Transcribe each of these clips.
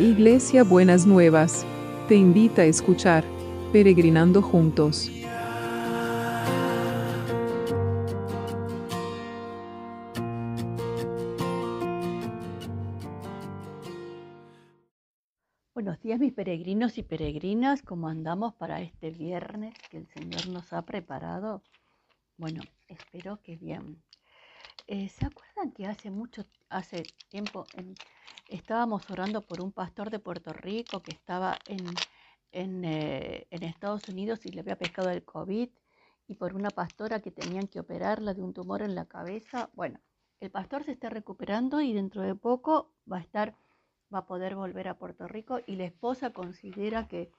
Iglesia Buenas Nuevas, te invita a escuchar Peregrinando Juntos. Buenos días mis peregrinos y peregrinas, ¿cómo andamos para este viernes que el Señor nos ha preparado? Bueno, espero que bien. Eh, ¿Se acuerdan que hace mucho, hace tiempo, estábamos orando por un pastor de Puerto Rico que estaba en, eh, en, Estados Unidos y le había pescado el COVID y por una pastora que tenían que operarla de un tumor en la cabeza? Bueno, el pastor se está recuperando y dentro de poco va a estar, va a poder volver a Puerto Rico y la esposa considera que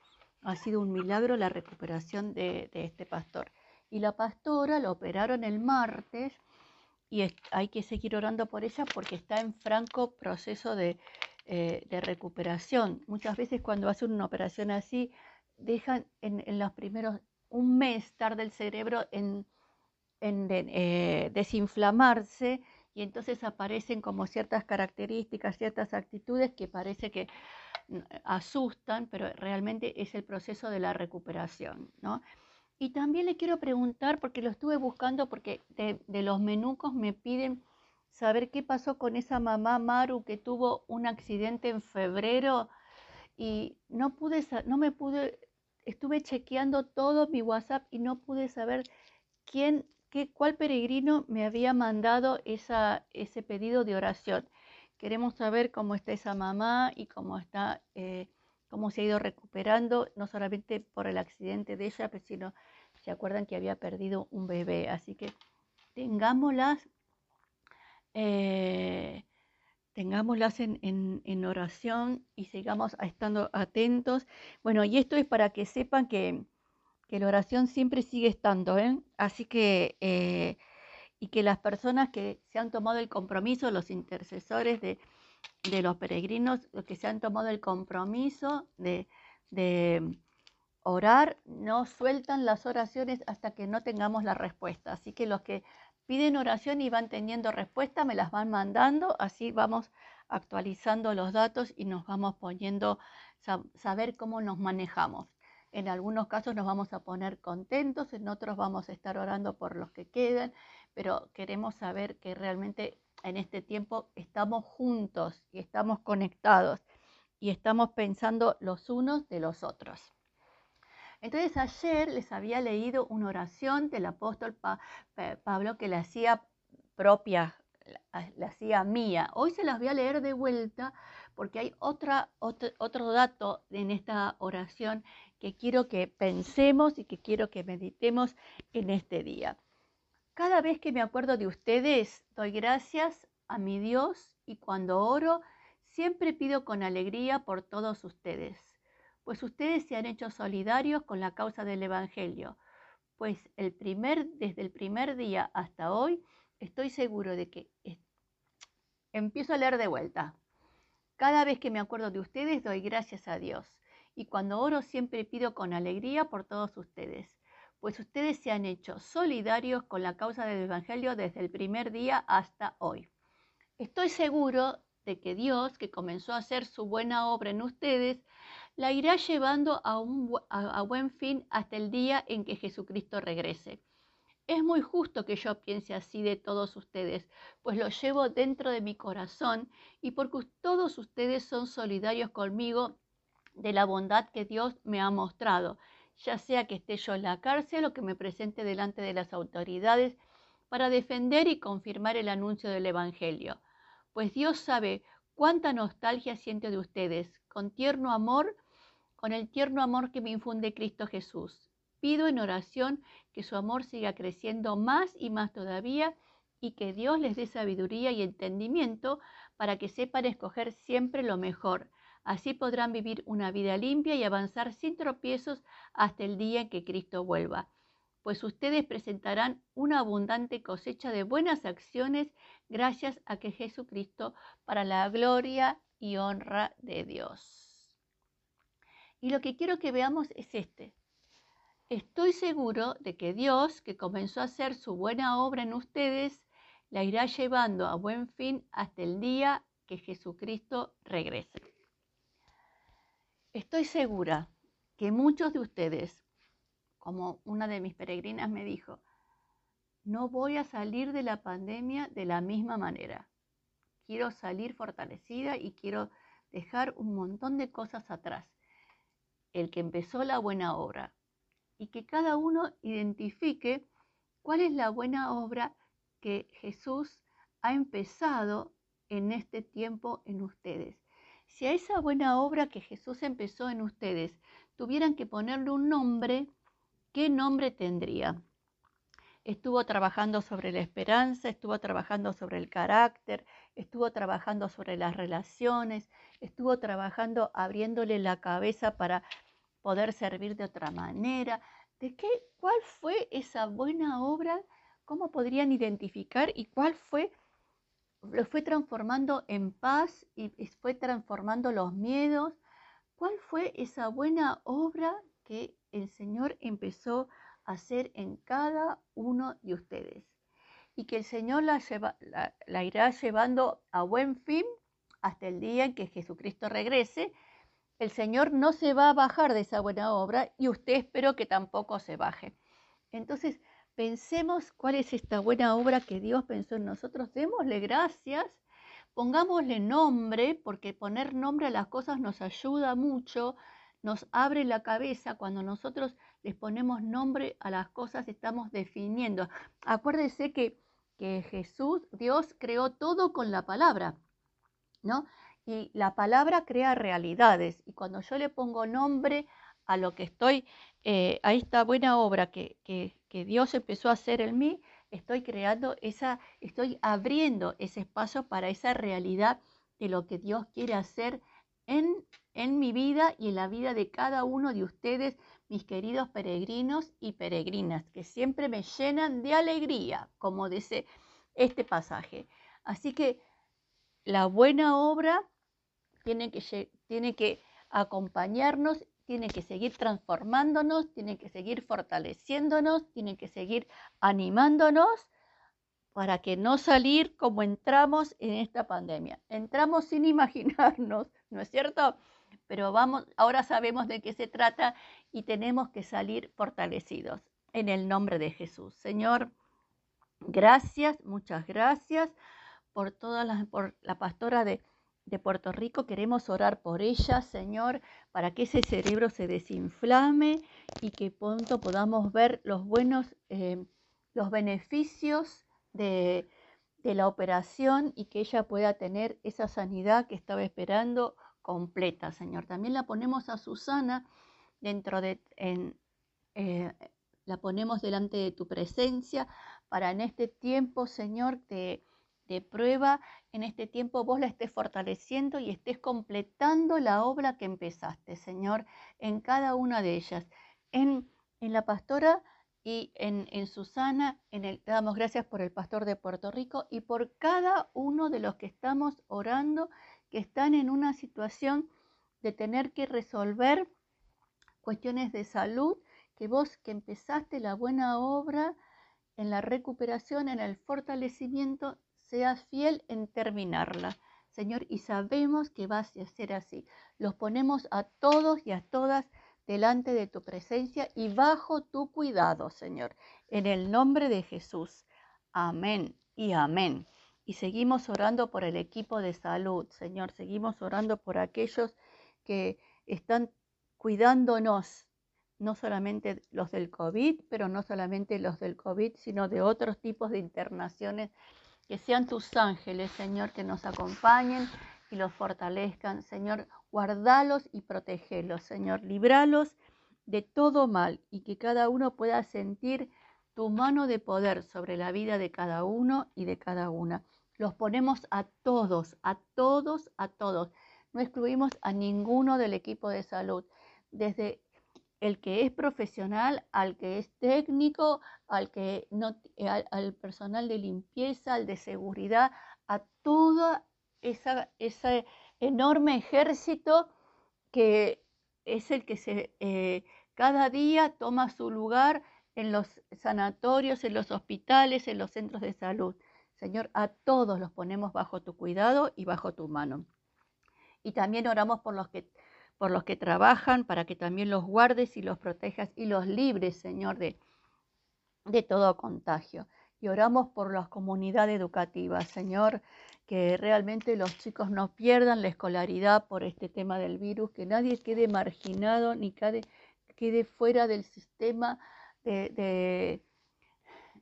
ha sido un milagro la recuperación de, de este pastor. Y la pastora lo operaron el martes y hay que seguir orando por ella porque está en franco proceso de, eh, recuperación. Muchas veces cuando hacen una operación así, dejan en, los primeros, un mes tarde el cerebro en, eh, desinflamarse y entonces aparecen como ciertas características, ciertas actitudes que parece que mm, asustan, pero realmente es el proceso de la recuperación, ¿no? Y también le quiero preguntar, porque lo estuve buscando, porque de, los menucos me piden saber qué pasó con esa mamá Maru que tuvo un accidente en febrero y no pude, no me pude, estuve chequeando todo mi WhatsApp y no pude saber quién, qué, cuál peregrino me había mandado esa, ese pedido de oración. Queremos saber cómo está esa mamá y cómo está, eh, cómo se ha ido recuperando, no solamente por el accidente de ella, sino se acuerdan que había perdido un bebé. Así que tengámoslas, eh, en, oración y sigamos estando atentos. Bueno, y esto es para que sepan que, la oración siempre sigue estando, ¿eh? Así que, eh, y que las personas que se han tomado el compromiso, los intercesores de, los peregrinos, que se han tomado el compromiso de orar, no sueltan las oraciones hasta que no tengamos la respuesta. Así que los que piden oración y van teniendo respuesta, me las van mandando, así vamos actualizando los datos y nos vamos poniendo, saber cómo nos manejamos. En algunos casos nos vamos a poner contentos, en otros vamos a estar orando por los que quedan, pero queremos saber que realmente en este tiempo estamos juntos y estamos conectados y estamos pensando los unos de los otros. Entonces ayer les había leído una oración del apóstol Pablo que le hacía propia, la hacía mía. Hoy se las voy a leer de vuelta porque hay otra, otro, dato en esta oración que quiero que pensemos y que quiero que meditemos en este día. Cada vez que me acuerdo de ustedes, doy gracias a mi Dios y cuando oro, siempre pido con alegría por todos ustedes. Pues ustedes se han hecho solidarios con la causa del Evangelio, pues el primer, desde el primer día hasta hoy estoy seguro de que empiezo a leer de vuelta. Cada vez que me acuerdo de ustedes doy gracias a Dios. Y cuando oro siempre pido con alegría por todos ustedes, pues ustedes se han hecho solidarios con la causa del Evangelio desde el primer día hasta hoy. Estoy seguro de que Dios, que comenzó a hacer su buena obra en ustedes, la irá llevando a, un, a, buen fin hasta el día en que Jesucristo regrese. Es muy justo que yo piense así de todos ustedes, pues lo llevo dentro de mi corazón y porque todos ustedes son solidarios conmigo de la bondad que Dios me ha mostrado, ya sea que esté yo en la cárcel o que me presente delante de las autoridades para defender y confirmar el anuncio del Evangelio. Pues Dios sabe cuánta nostalgia siento de ustedes, con tierno amor, con el tierno amor que me infunde Cristo Jesús. Pido en oración que su amor siga creciendo más y más todavía y que Dios les dé sabiduría y entendimiento para que sepan escoger siempre lo mejor. Así podrán vivir una vida limpia y avanzar sin tropiezos hasta el día en que Cristo vuelva. Pues ustedes presentarán una abundante cosecha de buenas acciones gracias a que Jesucristo para la gloria y honra de Dios. Y lo que quiero que veamos es este. Estoy seguro de que Dios, que comenzó a hacer su buena obra en ustedes, la irá llevando a buen fin hasta el día que Jesucristo regrese. Estoy segura que muchos de ustedes, como una de mis peregrinas me dijo, no voy a salir de la pandemia de la misma manera. Quiero salir fortalecida y quiero dejar un montón de cosas atrás. El que empezó la buena obra y que cada uno identifique cuál es la buena obra que Jesús ha empezado en este tiempo en ustedes. Si a esa buena obra que Jesús empezó en ustedes tuvieran que ponerle un nombre, ¿qué nombre tendría? Estuvo trabajando sobre la esperanza, estuvo trabajando sobre el carácter, estuvo trabajando sobre las relaciones, estuvo trabajando abriéndole la cabeza para poder servir de otra manera. ¿De qué? ¿Cuál fue esa buena obra? ¿Cómo podrían identificar y cuál fue lo fue transformando en paz y fue transformando los miedos. ¿Cuál fue esa buena obra que el Señor empezó a hacer en cada uno de ustedes? Y que el Señor la, la irá llevando a buen fin hasta el día en que Jesucristo regrese. El Señor no se va a bajar de esa buena obra y usted espero que tampoco se baje. Entonces, Pensemos cuál es esta buena obra que Dios pensó en nosotros. Démosle gracias, pongámosle nombre, porque poner nombre a las cosas nos ayuda mucho, nos abre la cabeza. Cuando nosotros les ponemos nombre a las cosas, estamos definiendo. Acuérdese que, que Jesús, Dios, creó todo con la palabra, ¿no? Y la palabra crea realidades. Y cuando yo le pongo nombre a lo que estoy, eh, a esta buena obra que, Dios empezó a hacer en mí, estoy creando esa, estoy abriendo ese espacio para esa realidad de lo que Dios quiere hacer en, en mi vida y en la vida de cada uno de ustedes, mis queridos peregrinos y peregrinas, que siempre me llenan de alegría, como dice este pasaje. Así que la buena obra tiene que, tiene que acompañarnos tiene que seguir transformándonos, tiene que seguir fortaleciéndonos, tiene que seguir animándonos para que no salir como entramos en esta pandemia. Entramos sin imaginarnos, ¿no es cierto? Pero vamos, ahora sabemos de qué se trata y tenemos que salir fortalecidos en el nombre de Jesús. Señor, gracias, muchas gracias por todas las, por la pastora de de Puerto Rico. Queremos orar por ella, Señor, para que ese cerebro se desinflame y que pronto podamos ver los buenos, eh, los beneficios de, de la operación y que ella pueda tener esa sanidad que estaba esperando completa, Señor. También la ponemos a Susana dentro de, en, eh, la ponemos delante de tu presencia para en este tiempo, Señor, de de prueba, en este tiempo vos la estés fortaleciendo y estés completando la obra que empezaste, Señor, en cada una de ellas. En, en la pastora y en, en Susana, en el, damos gracias por el pastor de Puerto Rico y por cada uno de los que estamos orando, que están en una situación de tener que resolver cuestiones de salud, que vos que empezaste la buena obra en la recuperación, en el fortalecimiento, seas fiel en terminarla. Señor, y sabemos que vas a ser así. Los ponemos a todos y a todas delante de tu presencia y bajo tu cuidado, Señor, en el nombre de Jesús. Amén y amén. Y seguimos orando por el equipo de salud, Señor. Seguimos orando por aquellos que están cuidándonos, no solamente los del COVID, pero no solamente los del COVID, sino de otros tipos de internaciones que sean tus ángeles, Señor, que nos acompañen y los fortalezcan. Señor, guardalos y protegelos, Señor. Libralos de todo mal y que cada uno pueda sentir tu mano de poder sobre la vida de cada uno y de cada una. Los ponemos a todos, a todos, a todos. No excluimos a ninguno del equipo de salud, desde el que es profesional, al que es técnico, al que no, eh, al, personal de limpieza, al de seguridad, a todo ese enorme ejército que es el que eh, cada día toma su lugar en los sanatorios, en los hospitales, en los centros de salud. Señor, a todos los ponemos bajo tu cuidado y bajo tu mano. Y también oramos por los que por los que trabajan, para que también los guardes y los protejas y los libres, Señor, de, de todo contagio. Y oramos por las comunidades educativas, Señor, que realmente los chicos no pierdan la escolaridad por este tema del virus, que nadie quede marginado ni quede, quede fuera del sistema de,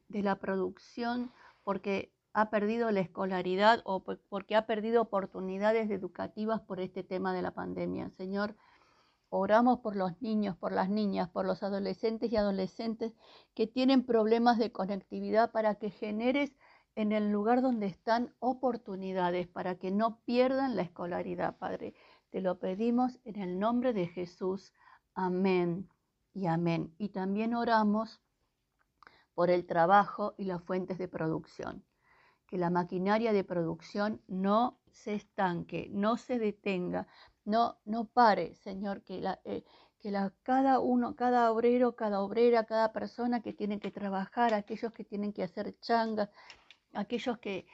de, la producción porque ha perdido la escolaridad o porque ha perdido oportunidades educativas por este tema de la pandemia. Señor, oramos por los niños, por las niñas, por los adolescentes y adolescentes que tienen problemas de conectividad para que generes en el lugar donde están oportunidades para que no pierdan la escolaridad, Padre. Te lo pedimos en el nombre de Jesús. Amén y amén. Y también oramos por el trabajo y las fuentes de producción. Que la maquinaria de producción no se estanque, no se detenga, no, no pare, Señor, que, la, eh, que cada uno, cada obrero, cada obrera, cada persona que tiene que trabajar, aquellos que tienen que hacer changas, aquellos que,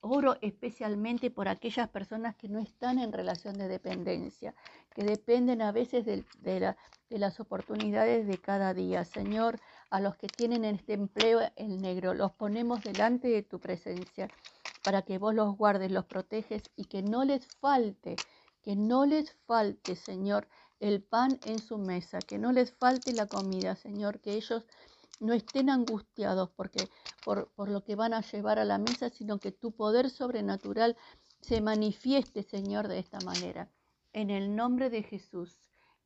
oro especialmente por aquellas personas que no están en relación de dependencia, que dependen a veces de, de, las oportunidades de cada día. Señor, a los que tienen este empleo en negro, los ponemos delante de tu presencia para que vos los guardes, los proteges y que no les falte, que no les falte, Señor, el pan en su mesa, que no les falte la comida, Señor, que ellos no estén angustiados porque, por, por lo que van a llevar a la mesa, sino que tu poder sobrenatural se manifieste, Señor, de esta manera. En el nombre de Jesús,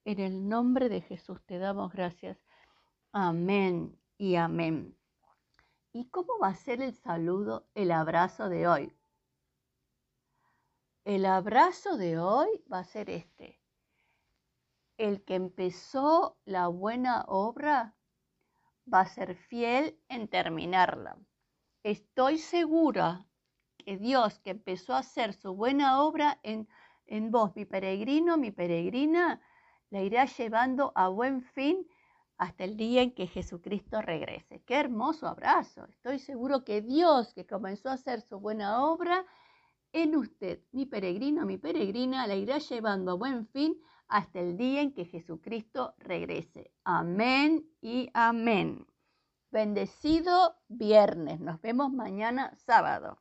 en el nombre de Jesús te damos gracias. Amén y amén. ¿Y cómo va a ser el saludo, el abrazo de hoy? El abrazo de hoy va a ser este. El que empezó la buena obra va a ser fiel en terminarla. Estoy segura que Dios que empezó a hacer su buena obra en, en vos, mi peregrino, mi peregrina, la irá llevando a buen fin hasta el día en que Jesucristo regrese. Qué hermoso abrazo. Estoy seguro que Dios que comenzó a hacer su buena obra en usted, mi peregrino, mi peregrina, la irá llevando a buen fin hasta el día en que Jesucristo regrese. Amén y amén. Bendecido viernes. Nos vemos mañana sábado.